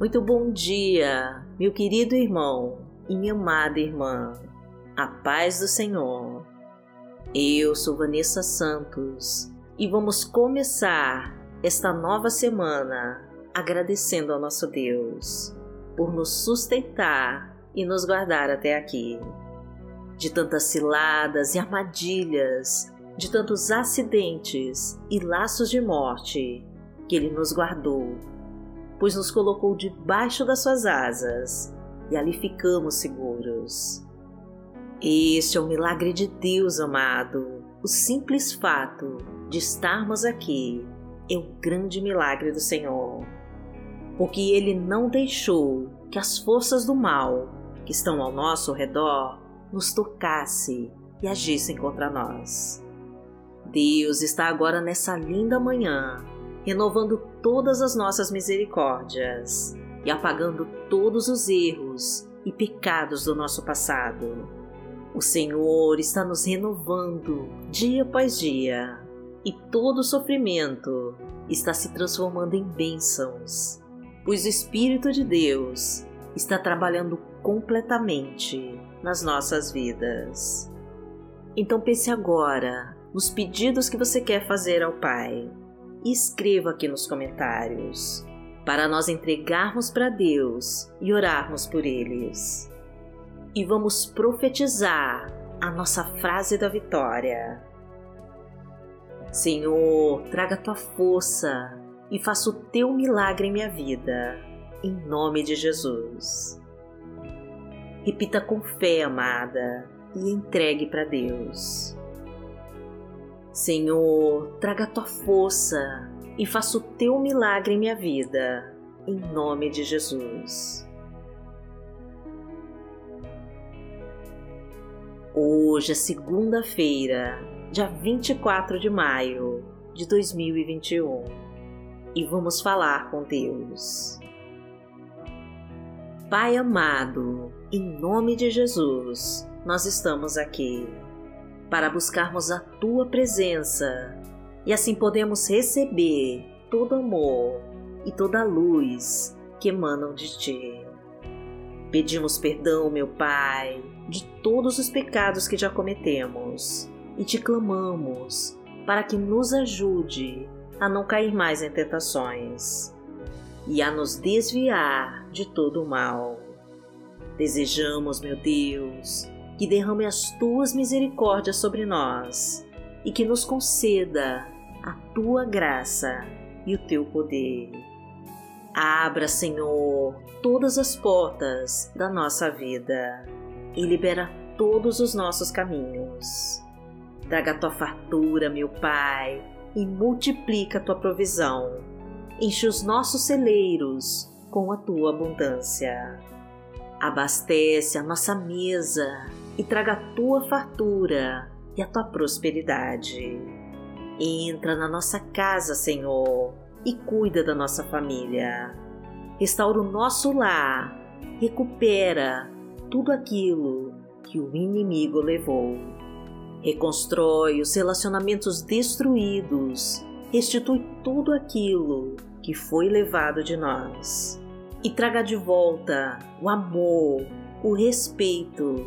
Muito bom dia, meu querido irmão e minha amada irmã. A paz do Senhor. Eu sou Vanessa Santos e vamos começar esta nova semana agradecendo ao nosso Deus por nos sustentar e nos guardar até aqui. De tantas ciladas e armadilhas, de tantos acidentes e laços de morte que Ele nos guardou pois nos colocou debaixo das suas asas e ali ficamos seguros. Este é o milagre de Deus, amado. O simples fato de estarmos aqui é o grande milagre do Senhor, porque Ele não deixou que as forças do mal que estão ao nosso redor nos tocasse e agissem contra nós. Deus está agora nessa linda manhã renovando todas as nossas misericórdias e apagando todos os erros e pecados do nosso passado. O Senhor está nos renovando dia após dia e todo sofrimento está se transformando em bênçãos, pois o Espírito de Deus está trabalhando completamente nas nossas vidas. Então pense agora nos pedidos que você quer fazer ao Pai escreva aqui nos comentários para nós entregarmos para Deus e orarmos por eles. E vamos profetizar a nossa frase da vitória. Senhor, traga tua força e faça o teu milagre em minha vida, em nome de Jesus. Repita com fé, amada, e entregue para Deus. Senhor, traga tua força e faça o teu milagre em minha vida, em nome de Jesus. Hoje é segunda-feira, dia 24 de maio de 2021 e vamos falar com Deus. Pai amado, em nome de Jesus, nós estamos aqui para buscarmos a tua presença e assim podemos receber todo amor e toda luz que emanam de ti. Pedimos perdão, meu Pai, de todos os pecados que já cometemos e te clamamos para que nos ajude a não cair mais em tentações e a nos desviar de todo o mal. Desejamos, meu Deus, que derrame as tuas misericórdias sobre nós e que nos conceda a tua graça e o teu poder. Abra, Senhor, todas as portas da nossa vida e libera todos os nossos caminhos. Traga a tua fartura, meu Pai, e multiplica a tua provisão. Enche os nossos celeiros com a tua abundância. Abastece a nossa mesa e traga a tua fartura e a tua prosperidade. Entra na nossa casa, Senhor, e cuida da nossa família. Restaura o nosso lar, recupera tudo aquilo que o inimigo levou. Reconstrói os relacionamentos destruídos, restitui tudo aquilo que foi levado de nós e traga de volta o amor, o respeito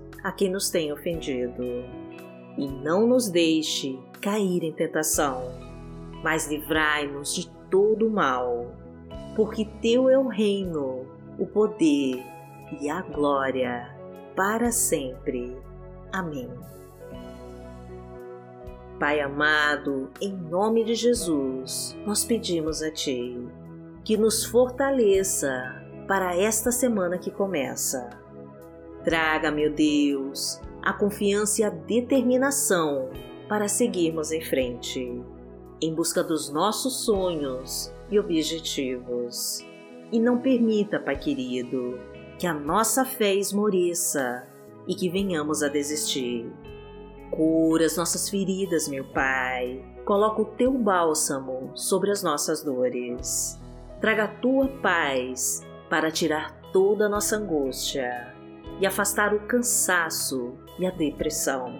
a quem nos tem ofendido. E não nos deixe cair em tentação, mas livrai-nos de todo o mal, porque Teu é o reino, o poder e a glória para sempre. Amém. Pai amado, em nome de Jesus, nós pedimos a Ti que nos fortaleça para esta semana que começa Traga, meu Deus, a confiança e a determinação para seguirmos em frente, em busca dos nossos sonhos e objetivos. e não permita, Pai querido, que a nossa fé esmoreça e que venhamos a desistir. Cura as nossas feridas, meu Pai. Coloca o teu bálsamo sobre as nossas dores. Traga a tua paz para tirar toda a nossa angústia e afastar o cansaço e a depressão.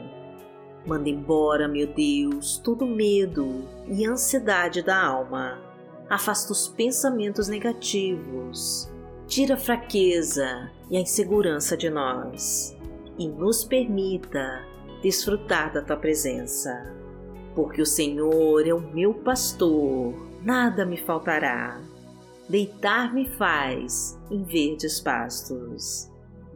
Manda embora, meu Deus, todo medo e ansiedade da alma. Afasta os pensamentos negativos. Tira a fraqueza e a insegurança de nós e nos permita desfrutar da tua presença. Porque o Senhor é o meu pastor, nada me faltará. Deitar-me faz em verdes pastos.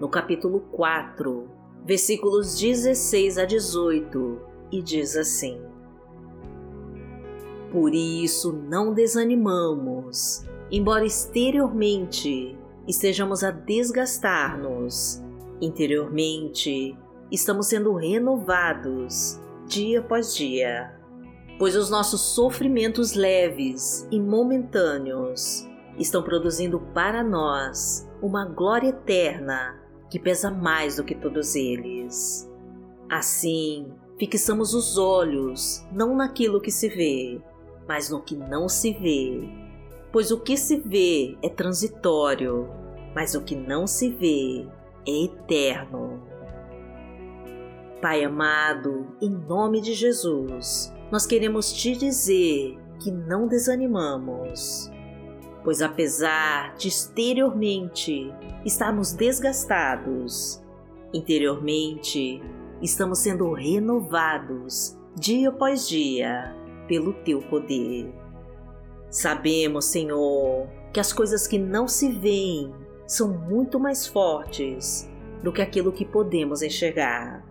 no capítulo 4, versículos 16 a 18, e diz assim: Por isso não desanimamos, embora exteriormente estejamos a desgastar-nos, interiormente estamos sendo renovados dia após dia, pois os nossos sofrimentos leves e momentâneos estão produzindo para nós uma glória eterna que pesa mais do que todos eles. Assim, fixamos os olhos não naquilo que se vê, mas no que não se vê. Pois o que se vê é transitório, mas o que não se vê é eterno. Pai amado, em nome de Jesus, nós queremos te dizer que não desanimamos, pois apesar de exteriormente estarmos desgastados, interiormente estamos sendo renovados dia após dia pelo teu poder. Sabemos, Senhor, que as coisas que não se veem são muito mais fortes do que aquilo que podemos enxergar.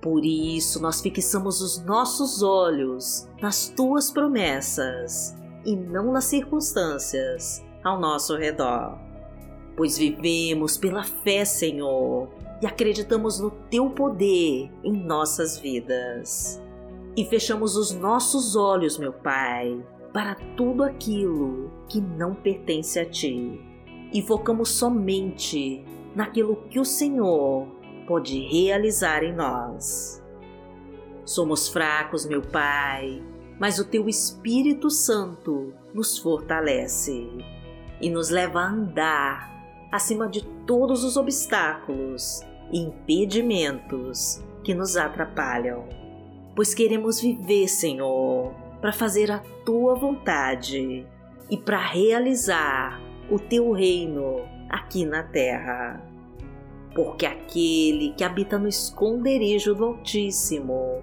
Por isso nós fixamos os nossos olhos nas tuas promessas e não nas circunstâncias ao nosso redor. Pois vivemos pela fé, Senhor, e acreditamos no teu poder em nossas vidas. E fechamos os nossos olhos, meu Pai, para tudo aquilo que não pertence a ti. E focamos somente naquilo que o Senhor pode realizar em nós. Somos fracos, meu Pai, mas o Teu Espírito Santo nos fortalece e nos leva a andar acima de todos os obstáculos e impedimentos que nos atrapalham. Pois queremos viver, Senhor, para fazer a Tua vontade e para realizar o Teu reino aqui na terra porque aquele que habita no esconderijo do Altíssimo,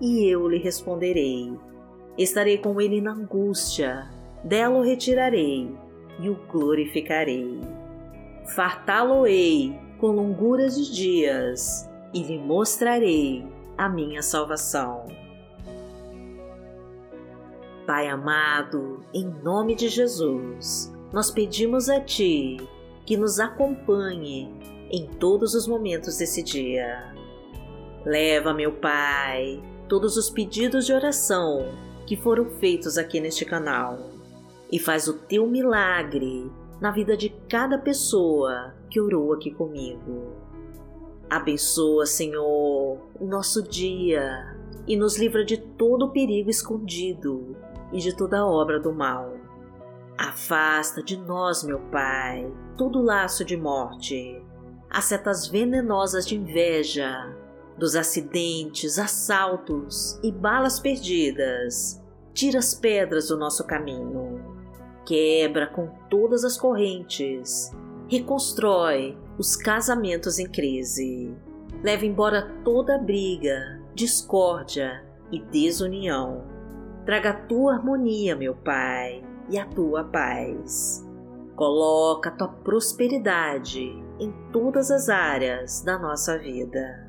e eu lhe responderei. Estarei com ele na angústia, dela o retirarei e o glorificarei. Fartá-lo-ei com longuras de dias e lhe mostrarei a minha salvação. Pai amado, em nome de Jesus, nós pedimos a Ti que nos acompanhe em todos os momentos desse dia. Leva, meu Pai, todos os pedidos de oração que foram feitos aqui neste canal e faz o teu milagre na vida de cada pessoa que orou aqui comigo. Abençoa, Senhor, o nosso dia e nos livra de todo o perigo escondido e de toda obra do mal. Afasta de nós, meu Pai, todo laço de morte, as setas venenosas de inveja, dos acidentes, assaltos e balas perdidas. Tira as pedras do nosso caminho. Quebra com todas as correntes. Reconstrói os casamentos em crise. Leva embora toda briga, discórdia e desunião. Traga a tua harmonia, meu Pai, e a tua paz. Coloca a tua prosperidade em todas as áreas da nossa vida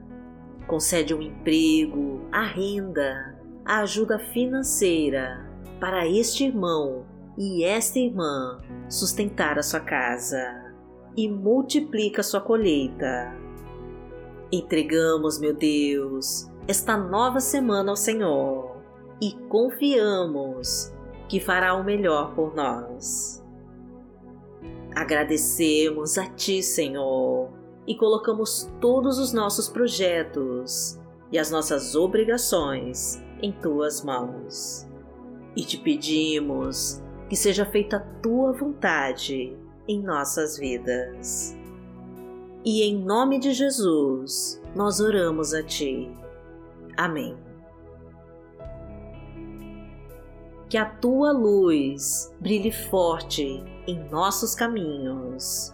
concede um emprego, a renda, a ajuda financeira para este irmão e esta irmã sustentar a sua casa e multiplica sua colheita. Entregamos, meu Deus, esta nova semana ao Senhor e confiamos que fará o melhor por nós. Agradecemos a Ti, Senhor e colocamos todos os nossos projetos e as nossas obrigações em tuas mãos. E te pedimos que seja feita a tua vontade em nossas vidas. E em nome de Jesus, nós oramos a ti. Amém. Que a tua luz brilhe forte em nossos caminhos